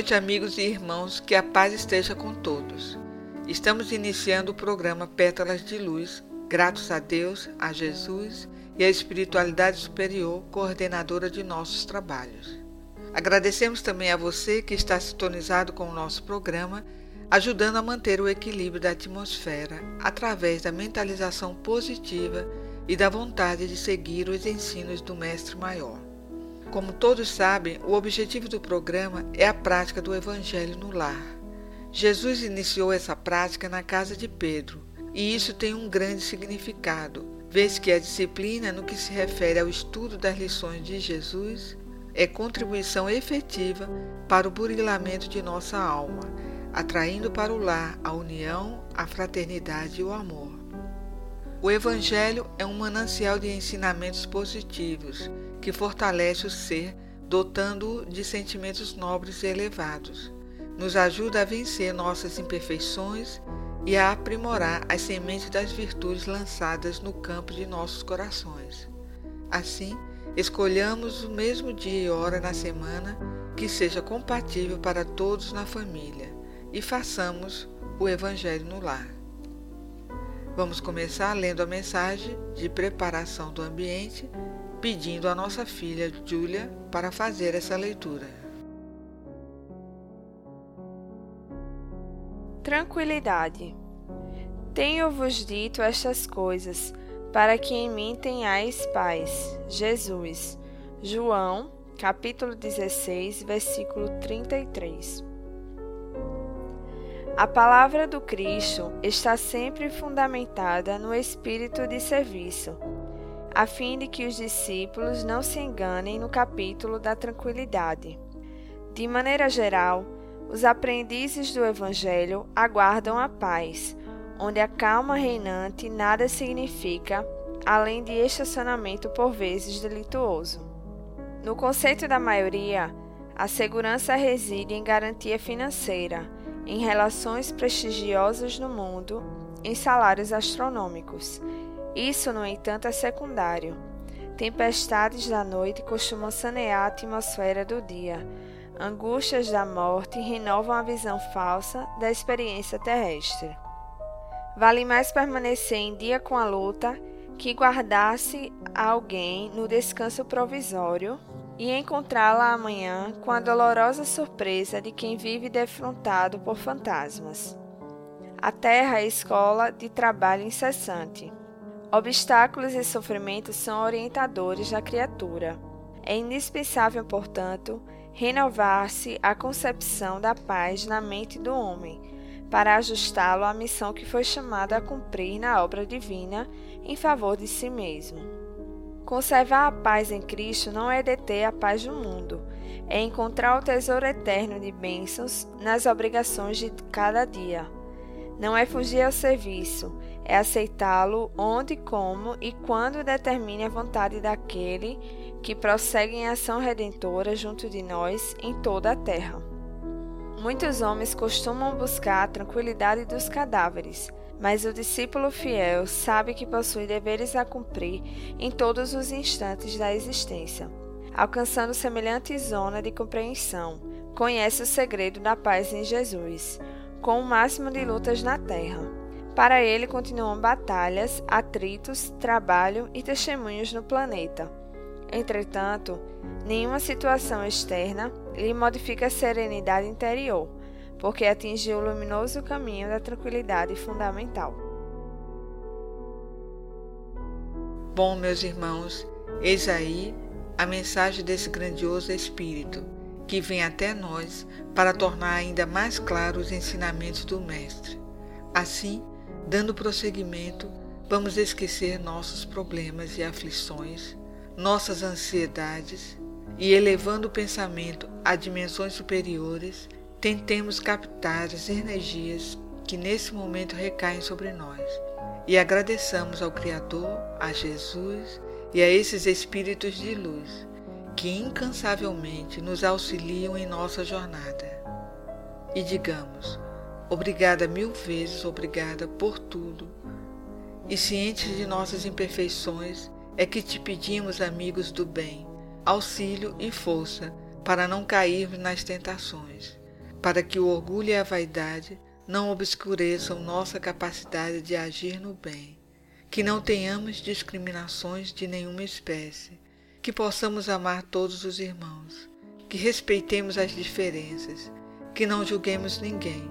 Noite, amigos e irmãos, que a paz esteja com todos. Estamos iniciando o programa Pétalas de Luz, gratos a Deus, a Jesus e à espiritualidade superior, coordenadora de nossos trabalhos. Agradecemos também a você que está sintonizado com o nosso programa, ajudando a manter o equilíbrio da atmosfera através da mentalização positiva e da vontade de seguir os ensinos do Mestre Maior. Como todos sabem, o objetivo do programa é a prática do Evangelho no lar. Jesus iniciou essa prática na casa de Pedro, e isso tem um grande significado, vez que a disciplina, no que se refere ao estudo das lições de Jesus, é contribuição efetiva para o burilamento de nossa alma, atraindo para o lar a união, a fraternidade e o amor. O Evangelho é um manancial de ensinamentos positivos que fortalece o ser, dotando-o de sentimentos nobres e elevados. Nos ajuda a vencer nossas imperfeições e a aprimorar as sementes das virtudes lançadas no campo de nossos corações. Assim, escolhamos o mesmo dia e hora na semana que seja compatível para todos na família e façamos o Evangelho no lar. Vamos começar lendo a mensagem de preparação do ambiente pedindo a nossa filha Júlia para fazer essa leitura. Tranquilidade. Tenho-vos dito estas coisas, para que em mim tenhais paz. Jesus. João, capítulo 16, versículo 33. A palavra do Cristo está sempre fundamentada no espírito de serviço a fim de que os discípulos não se enganem no capítulo da tranquilidade. De maneira geral, os aprendizes do Evangelho aguardam a paz, onde a calma reinante nada significa além de estacionamento por vezes delituoso. No conceito da maioria, a segurança reside em garantia financeira, em relações prestigiosas no mundo, em salários astronômicos isso, no entanto, é secundário. Tempestades da noite costumam sanear a atmosfera do dia. Angústias da morte renovam a visão falsa da experiência terrestre. Vale mais permanecer em dia com a luta que guardar-se alguém no descanso provisório e encontrá-la amanhã com a dolorosa surpresa de quem vive defrontado por fantasmas. A terra é escola de trabalho incessante. Obstáculos e sofrimentos são orientadores da criatura. É indispensável, portanto, renovar-se a concepção da paz na mente do homem, para ajustá-lo à missão que foi chamado a cumprir na obra divina em favor de si mesmo. Conservar a paz em Cristo não é deter a paz do mundo, é encontrar o tesouro eterno de bênçãos nas obrigações de cada dia. Não é fugir ao serviço, é aceitá-lo onde, como e quando determine a vontade daquele que prossegue em ação redentora junto de nós em toda a terra. Muitos homens costumam buscar a tranquilidade dos cadáveres, mas o discípulo fiel sabe que possui deveres a cumprir em todos os instantes da existência. Alcançando semelhante zona de compreensão, conhece o segredo da paz em Jesus, com o máximo de lutas na terra para ele continuam batalhas, atritos, trabalho e testemunhos no planeta. Entretanto, nenhuma situação externa lhe modifica a serenidade interior, porque atingiu o luminoso caminho da tranquilidade fundamental. Bom, meus irmãos, eis aí a mensagem desse grandioso Espírito que vem até nós para tornar ainda mais claros os ensinamentos do Mestre. Assim, Dando prosseguimento, vamos esquecer nossos problemas e aflições, nossas ansiedades e elevando o pensamento a dimensões superiores, tentemos captar as energias que nesse momento recaem sobre nós e agradeçamos ao Criador, a Jesus e a esses espíritos de luz que incansavelmente nos auxiliam em nossa jornada. E digamos, obrigada mil vezes, obrigada por tudo. E cientes de nossas imperfeições, é que te pedimos, amigos do bem, auxílio e força para não cairmos nas tentações, para que o orgulho e a vaidade não obscureçam nossa capacidade de agir no bem, que não tenhamos discriminações de nenhuma espécie, que possamos amar todos os irmãos, que respeitemos as diferenças, que não julguemos ninguém,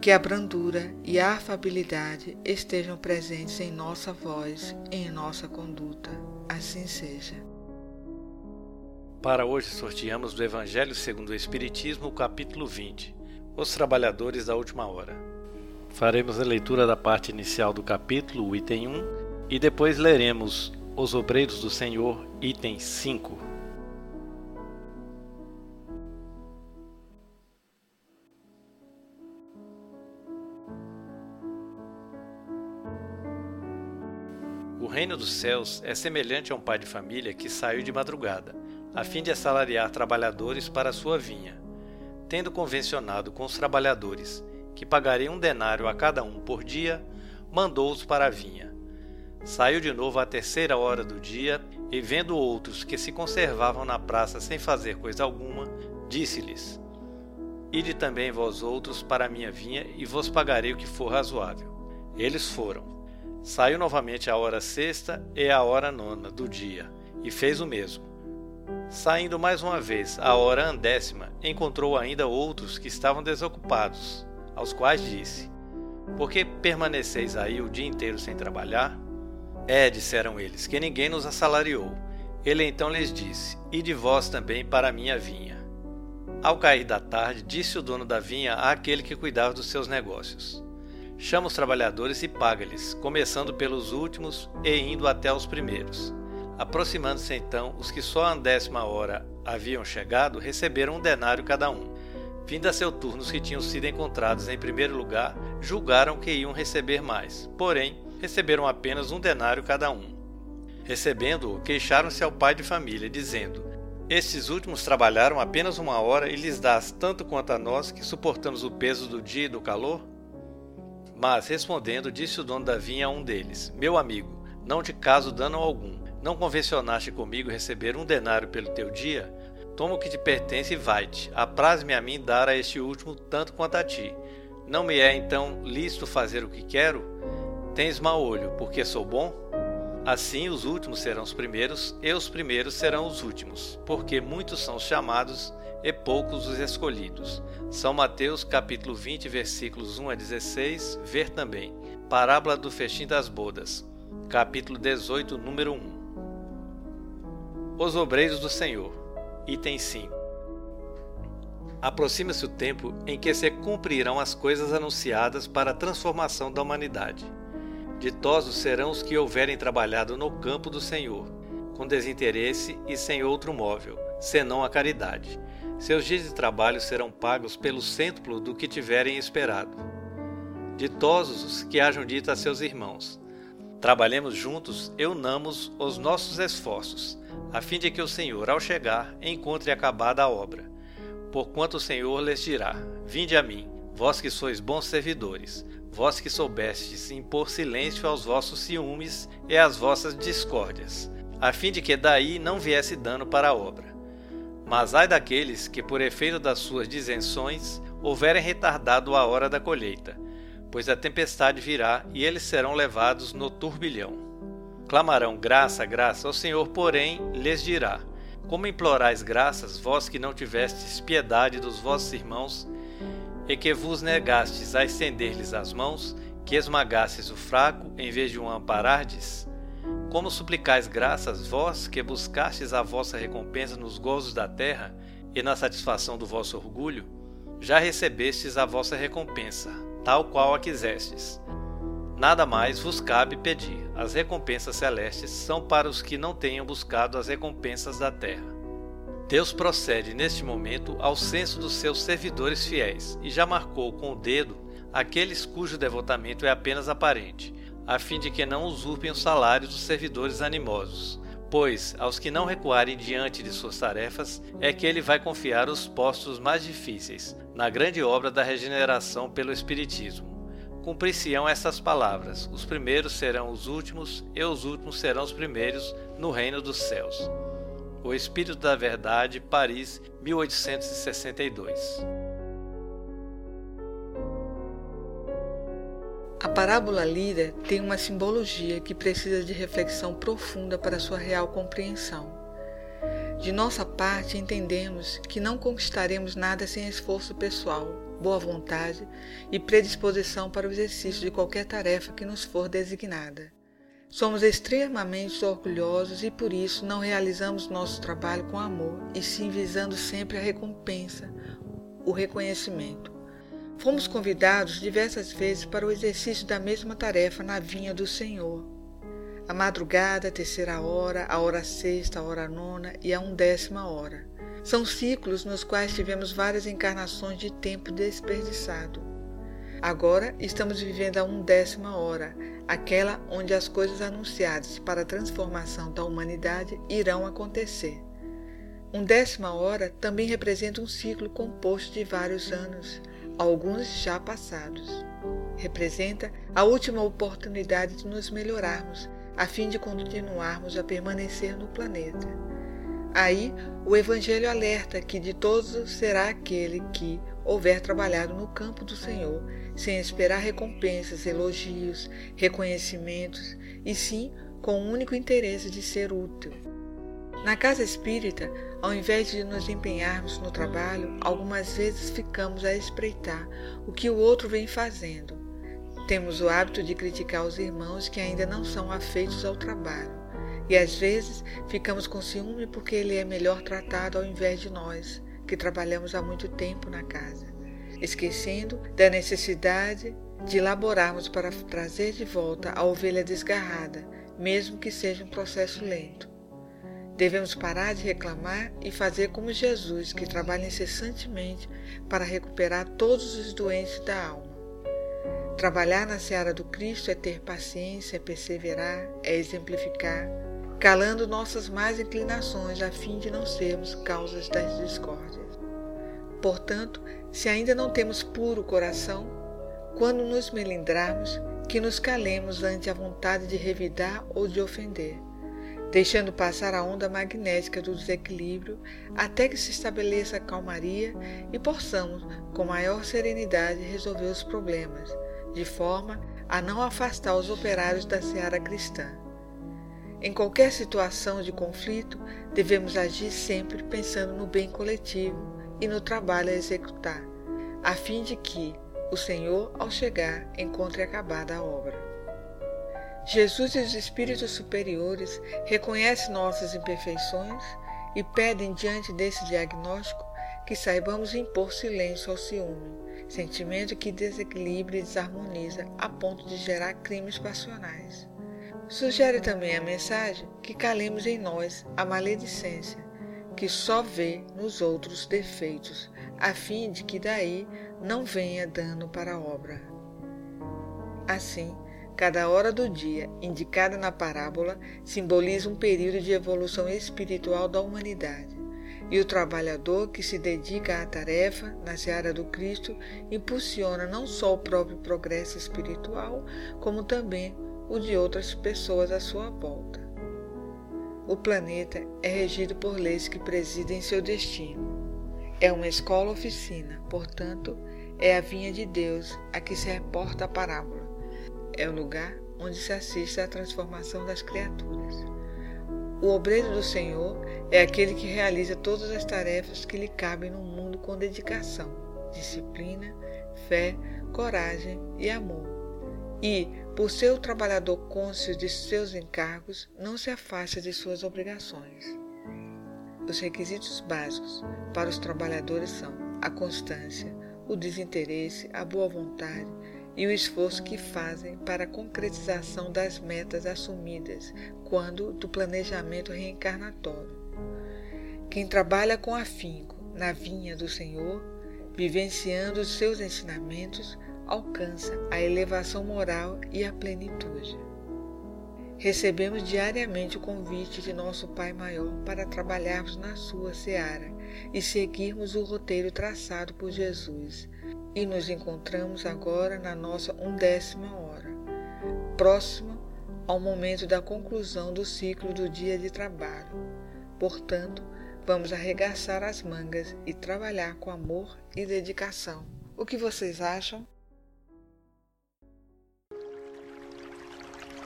que a brandura e a afabilidade estejam presentes em nossa voz e em nossa conduta. Assim seja. Para hoje sorteamos do Evangelho segundo o Espiritismo, o capítulo 20 os trabalhadores da última hora. Faremos a leitura da parte inicial do capítulo, o item 1, e depois leremos Os Obreiros do Senhor, item 5. O reino dos céus é semelhante a um pai de família que saiu de madrugada, a fim de assalariar trabalhadores para sua vinha tendo convencionado com os trabalhadores que pagariam um denário a cada um por dia, mandou-os para a vinha. Saiu de novo à terceira hora do dia e, vendo outros que se conservavam na praça sem fazer coisa alguma, disse-lhes: Ide também vós outros para a minha vinha e vos pagarei o que for razoável. Eles foram. Saiu novamente à hora sexta e à hora nona do dia, e fez o mesmo. Saindo mais uma vez à hora andécima, encontrou ainda outros que estavam desocupados, aos quais disse: Por que permaneceis aí o dia inteiro sem trabalhar? É, disseram eles, que ninguém nos assalariou. Ele então lhes disse: E de vós também para a minha vinha. Ao cair da tarde, disse o dono da vinha àquele que cuidava dos seus negócios: Chama os trabalhadores e paga-lhes, começando pelos últimos e indo até os primeiros. Aproximando-se então, os que só à décima hora haviam chegado receberam um denário cada um. Vindo a seu turno, os que tinham sido encontrados em primeiro lugar julgaram que iam receber mais, porém, receberam apenas um denário cada um. Recebendo-o, queixaram-se ao pai de família, dizendo: Estes últimos trabalharam apenas uma hora e lhes dás tanto quanto a nós que suportamos o peso do dia e do calor? Mas, respondendo, disse o dono da vinha a um deles: Meu amigo, não te caso dano algum não convencionaste comigo receber um denário pelo teu dia? Toma o que te pertence e vai-te. Apraz-me a mim dar a este último tanto quanto a ti. Não me é então lícito fazer o que quero? Tens mau olho, porque sou bom? Assim os últimos serão os primeiros, e os primeiros serão os últimos, porque muitos são os chamados e poucos os escolhidos. São Mateus capítulo 20, versículos 1 a 16, ver também. Parábola do festim das bodas, capítulo 18, número 1. Os Obreiros do Senhor. Item 5. Aproxima-se o tempo em que se cumprirão as coisas anunciadas para a transformação da humanidade. Ditosos serão os que houverem trabalhado no campo do Senhor, com desinteresse e sem outro móvel, senão a caridade. Seus dias de trabalho serão pagos pelo cêntuplo do que tiverem esperado. Ditosos os que hajam dito a seus irmãos: Trabalhemos juntos e unamos os nossos esforços a fim de que o Senhor, ao chegar, encontre acabada a obra. Porquanto o Senhor lhes dirá: Vinde a mim, vós que sois bons servidores, vós que soubestes impor silêncio aos vossos ciúmes e às vossas discórdias, a fim de que daí não viesse dano para a obra. Mas ai daqueles que, por efeito das suas disenções, houverem retardado a hora da colheita, pois a tempestade virá e eles serão levados no turbilhão clamarão graça, graça ao Senhor, porém lhes dirá: Como implorais graças, vós que não tivestes piedade dos vossos irmãos, e que vos negastes a estender-lhes as mãos, que esmagastes o fraco em vez de o amparardes? Como suplicais graças, vós que buscastes a vossa recompensa nos gozos da terra e na satisfação do vosso orgulho? Já recebestes a vossa recompensa, tal qual a quisestes. Nada mais vos cabe pedir. As recompensas celestes são para os que não tenham buscado as recompensas da terra. Deus procede neste momento ao censo dos seus servidores fiéis e já marcou com o dedo aqueles cujo devotamento é apenas aparente, a fim de que não usurpem os salários dos servidores animosos. Pois aos que não recuarem diante de suas tarefas é que ele vai confiar os postos mais difíceis, na grande obra da regeneração pelo Espiritismo. Cumprir-se-ão essas palavras: os primeiros serão os últimos, e os últimos serão os primeiros no reino dos céus. O Espírito da Verdade, Paris, 1862. A parábola lida tem uma simbologia que precisa de reflexão profunda para sua real compreensão. De nossa parte, entendemos que não conquistaremos nada sem esforço pessoal, boa vontade e predisposição para o exercício de qualquer tarefa que nos for designada. Somos extremamente orgulhosos e por isso não realizamos nosso trabalho com amor e sim visando sempre a recompensa, o reconhecimento. Fomos convidados diversas vezes para o exercício da mesma tarefa na vinha do Senhor. A madrugada, a terceira hora, a hora sexta, a hora nona e a undécima hora. São ciclos nos quais tivemos várias encarnações de tempo desperdiçado. Agora estamos vivendo a undécima hora, aquela onde as coisas anunciadas para a transformação da humanidade irão acontecer. Undécima hora também representa um ciclo composto de vários anos, alguns já passados. Representa a última oportunidade de nos melhorarmos, a fim de continuarmos a permanecer no planeta. Aí, o Evangelho alerta que de todos será aquele que houver trabalhado no campo do Senhor, sem esperar recompensas, elogios, reconhecimentos, e sim com o único interesse de ser útil. Na casa espírita, ao invés de nos empenharmos no trabalho, algumas vezes ficamos a espreitar o que o outro vem fazendo. Temos o hábito de criticar os irmãos que ainda não são afeitos ao trabalho, e às vezes ficamos com ciúme porque ele é melhor tratado ao invés de nós, que trabalhamos há muito tempo na casa, esquecendo da necessidade de laborarmos para trazer de volta a ovelha desgarrada, mesmo que seja um processo lento. Devemos parar de reclamar e fazer como Jesus, que trabalha incessantemente para recuperar todos os doentes da alma. Trabalhar na seara do Cristo é ter paciência, é perseverar, é exemplificar, calando nossas más inclinações a fim de não sermos causas das discórdias. Portanto, se ainda não temos puro coração, quando nos melindrarmos, que nos calemos ante a vontade de revidar ou de ofender deixando passar a onda magnética do desequilíbrio até que se estabeleça a calmaria e possamos, com maior serenidade, resolver os problemas, de forma a não afastar os operários da seara cristã. Em qualquer situação de conflito, devemos agir sempre pensando no bem coletivo e no trabalho a executar, a fim de que o Senhor, ao chegar, encontre acabada a obra. Jesus e os espíritos superiores reconhecem nossas imperfeições e pedem diante desse diagnóstico que saibamos impor silêncio ao ciúme, sentimento que desequilibra e desarmoniza a ponto de gerar crimes passionais. Sugere também a mensagem que calemos em nós a maledicência, que só vê nos outros defeitos, a fim de que daí não venha dano para a obra. Assim, Cada hora do dia, indicada na parábola, simboliza um período de evolução espiritual da humanidade. E o trabalhador que se dedica à tarefa na seara do Cristo impulsiona não só o próprio progresso espiritual, como também o de outras pessoas à sua volta. O planeta é regido por leis que presidem seu destino. É uma escola-oficina, portanto, é a vinha de Deus a que se reporta a parábola é o lugar onde se assiste à transformação das criaturas. O obreiro do Senhor é aquele que realiza todas as tarefas que lhe cabem no mundo com dedicação, disciplina, fé, coragem e amor. E, por ser o trabalhador cônscio de seus encargos, não se afasta de suas obrigações. Os requisitos básicos para os trabalhadores são a constância, o desinteresse, a boa vontade, e o esforço que fazem para a concretização das metas assumidas quando do planejamento reencarnatório. Quem trabalha com afinco na vinha do Senhor, vivenciando os seus ensinamentos, alcança a elevação moral e a plenitude. Recebemos diariamente o convite de nosso Pai Maior para trabalharmos na sua seara e seguirmos o roteiro traçado por Jesus. E nos encontramos agora na nossa undécima hora, próxima ao momento da conclusão do ciclo do dia de trabalho. Portanto, vamos arregaçar as mangas e trabalhar com amor e dedicação. O que vocês acham?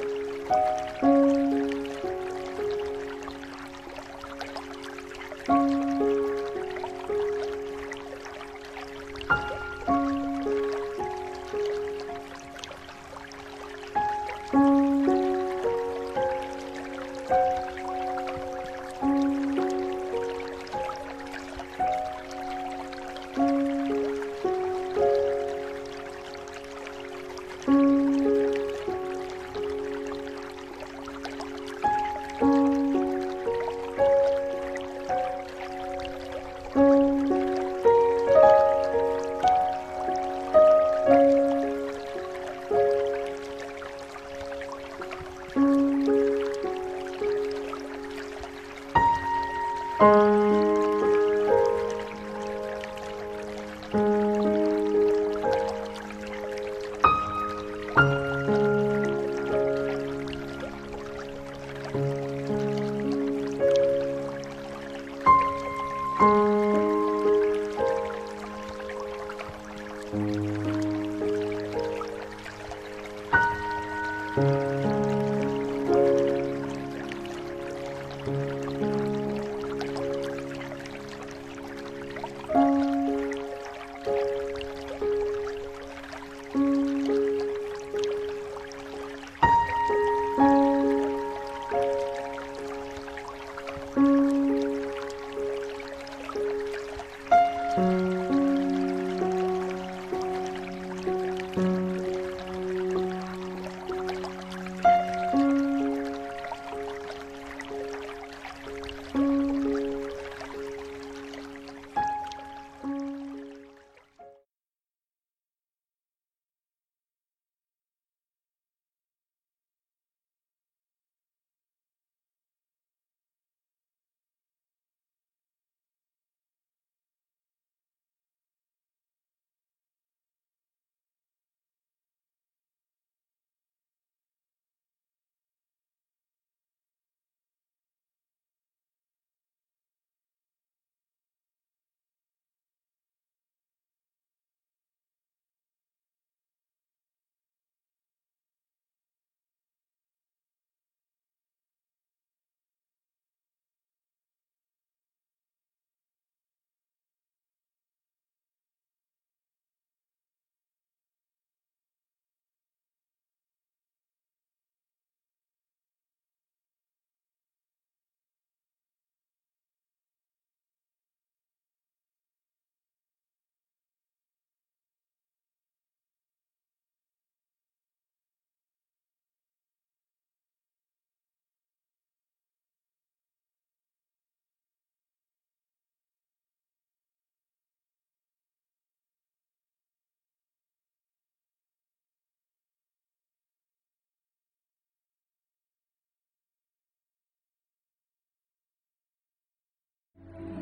Música